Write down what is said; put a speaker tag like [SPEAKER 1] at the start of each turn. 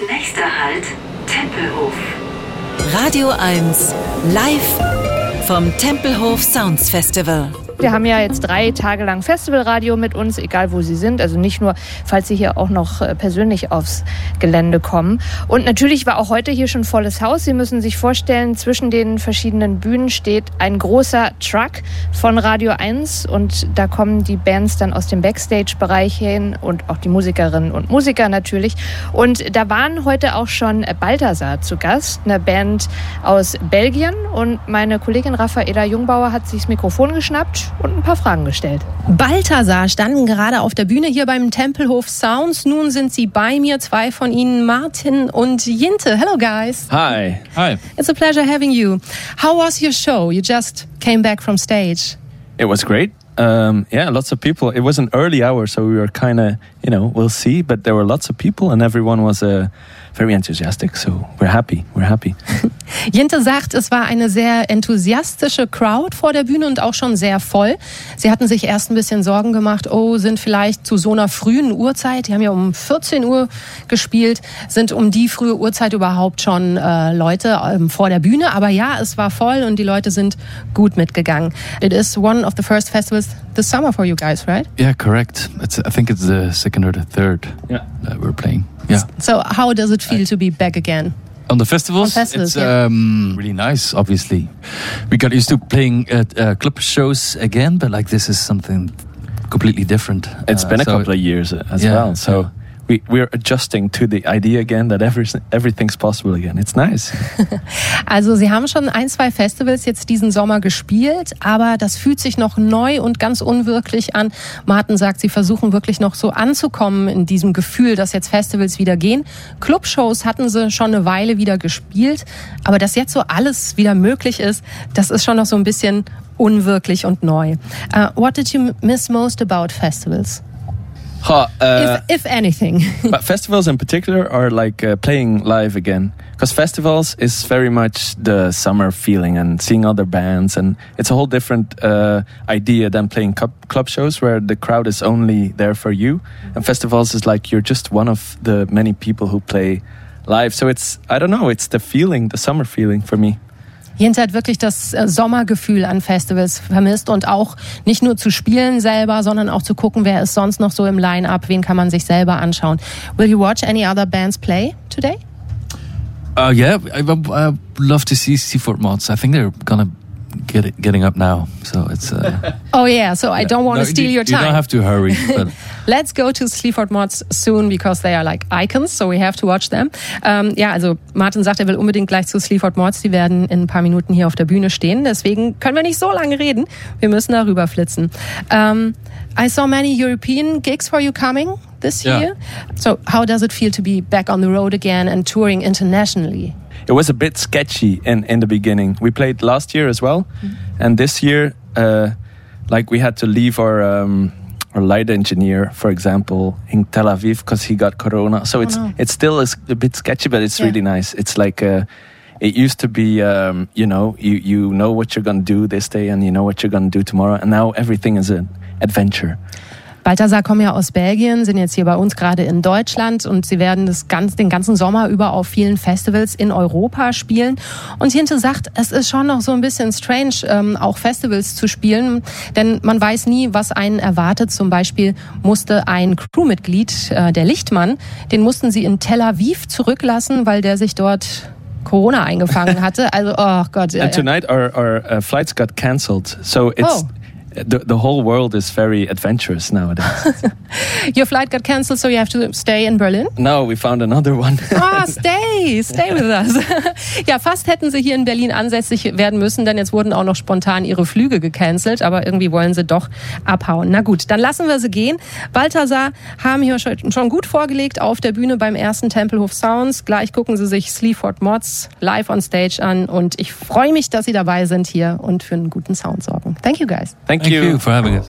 [SPEAKER 1] Nächster Halt, Tempelhof.
[SPEAKER 2] Radio 1 live vom Tempelhof Sounds Festival.
[SPEAKER 3] Wir haben ja jetzt drei Tage lang Festivalradio mit uns, egal wo Sie sind. Also nicht nur, falls Sie hier auch noch äh, persönlich aufs Gelände kommen. Und natürlich war auch heute hier schon volles Haus. Sie müssen sich vorstellen, zwischen den verschiedenen Bühnen steht ein großer Truck von Radio 1 und da kommen die Bands dann aus dem Backstage-Bereich hin und auch die Musikerinnen und Musiker natürlich. Und da waren heute auch schon Balthasar zu Gast, eine Band aus Belgien. Und meine Kollegin Raffaela Jungbauer hat sich das Mikrofon geschnappt und ein paar Fragen gestellt.
[SPEAKER 4] Balthasar standen gerade auf der Bühne hier beim Tempelhof Sounds. Nun sind sie bei mir, zwei von ihnen, Martin und Jinte. Hello, guys.
[SPEAKER 5] Hi.
[SPEAKER 6] Hi.
[SPEAKER 4] It's a pleasure having you. How was your show? You just came back from stage.
[SPEAKER 5] It was great. Um, yeah, lots of people. It was an early hour, so we were kind of, you know, we'll see. But there were lots of people, and everyone was uh, very enthusiastic. So we're happy. We're happy.
[SPEAKER 4] Jinte sagt, es war eine sehr enthusiastische Crowd vor der Bühne und auch schon sehr voll. Sie hatten sich erst ein bisschen Sorgen gemacht, oh, sind vielleicht zu so einer frühen Uhrzeit, die haben ja um 14 Uhr gespielt, sind um die frühe Uhrzeit überhaupt schon äh, Leute ähm, vor der Bühne. Aber ja, es war voll und die Leute sind gut mitgegangen. It is one of the first festivals this summer for you guys, right?
[SPEAKER 6] Yeah, correct. It's, I think it's the second or the third
[SPEAKER 5] Yeah.
[SPEAKER 6] that we're playing. Yeah.
[SPEAKER 4] So how does it feel to be back again?
[SPEAKER 6] On the festivals,
[SPEAKER 4] On festivals,
[SPEAKER 6] it's
[SPEAKER 4] yeah.
[SPEAKER 6] um, really nice. Obviously, we got used to playing at uh, club shows again, but like this is something completely different.
[SPEAKER 5] It's
[SPEAKER 6] Uh,
[SPEAKER 5] been a
[SPEAKER 6] so-
[SPEAKER 5] couple of years as
[SPEAKER 6] Yeah,
[SPEAKER 5] well. So
[SPEAKER 6] yeah.
[SPEAKER 5] We, we're adjusting to the idea again that every, everything's possible again. It's nice.
[SPEAKER 4] Also Sie haben schon ein, zwei Festivals jetzt diesen Sommer gespielt, aber das fühlt sich noch neu und ganz unwirklich an. Martin sagt, Sie versuchen wirklich noch so anzukommen in diesem Gefühl, dass jetzt Festivals wieder gehen. Clubshows hatten Sie schon eine Weile wieder gespielt, aber dass jetzt so alles wieder möglich ist, das ist schon noch so ein bisschen unwirklich und neu. Uh, what did you miss most about festivals,
[SPEAKER 5] Ha, uh,
[SPEAKER 4] if, if anything?
[SPEAKER 5] but festivals in particular are like uh, playing live again. Because festivals is very much the summer feeling and seeing other bands and it's a whole different uh, idea than playing club shows where the crowd is only there for you. And festivals is like you're just one of the many people who play live. So it's i don't know it's the feeling the summer feeling for me
[SPEAKER 4] Jens hat wirklich das äh, Sommergefühl an Festivals vermisst und auch nicht nur zu spielen selber, sondern auch zu gucken, wer ist sonst noch so im Line-Up, wen kann man sich selber anschauen. Will you watch any other bands play today?
[SPEAKER 6] Uh, yeah, I, I, I'd love to see Seafort Mods. I think they're gonna get getting up now, so it's. Uh,
[SPEAKER 4] Oh yeah, so I don't want
[SPEAKER 6] no,
[SPEAKER 4] to steal
[SPEAKER 6] you,
[SPEAKER 4] your
[SPEAKER 6] You
[SPEAKER 4] time.
[SPEAKER 6] don't have to hurry.
[SPEAKER 4] Let's go to Sleaford Mods soon because they are like icons, so we have to watch them. Ähm, ja, also Martin sagt, er will unbedingt gleich zu Sleaford Mods. Die werden in ein paar Minuten hier auf der Bühne stehen. Deswegen können wir nicht so lange reden. Wir müssen darüber flitzen. Um, I saw many European gigs for you coming this
[SPEAKER 6] Yeah.
[SPEAKER 4] year. So how does it feel to be back on the road again and touring internationally?
[SPEAKER 5] It was a bit sketchy in, in the beginning. We played last year as well, and this year, uh, like we had to leave our um, our light engineer, for example, in Tel Aviv because he got corona. So it's
[SPEAKER 4] no.
[SPEAKER 5] it still a bit sketchy, but it's
[SPEAKER 4] Yeah.
[SPEAKER 5] really nice. It's like uh, it used to be, um, you know, you you know what you're gonna do this day, and you know what you're gonna do tomorrow, and now everything is an adventure.
[SPEAKER 4] Balthasar kommen ja aus Belgien, sind jetzt hier bei uns gerade in Deutschland und sie werden das ganz, den ganzen Sommer über auf vielen Festivals in Europa spielen. Und Hinte sagt, es ist schon noch so ein bisschen strange, ähm, auch Festivals zu spielen, denn man weiß nie, was einen erwartet. Zum Beispiel musste ein Crewmitglied, äh, der Lichtmann, den mussten sie in Tel Aviv zurücklassen, weil der sich dort Corona eingefangen hatte. Also, oh Gott.
[SPEAKER 5] And tonight our our uh, flights got cancelled, so it's.
[SPEAKER 4] Oh.
[SPEAKER 5] The, the whole world is very adventurous nowadays.
[SPEAKER 4] Your flight got cancelled, so you have to stay in Berlin?
[SPEAKER 5] no, we found another one.
[SPEAKER 4] Ah, stay, stay with us. ja, fast hätten sie hier in Berlin ansässig werden müssen, denn jetzt wurden auch noch spontan ihre Flüge gecancelt, aber irgendwie wollen sie doch abhauen. Na gut, dann lassen wir sie gehen. Balthasar haben hier schon gut vorgelegt auf der Bühne beim ersten Tempelhof Sounds. Gleich gucken sie sich Sleaford Mods live on stage an und ich freue mich, dass sie dabei sind hier und für einen guten Sound sorgen. Thank you guys.
[SPEAKER 5] Thank,
[SPEAKER 6] thank you for having us.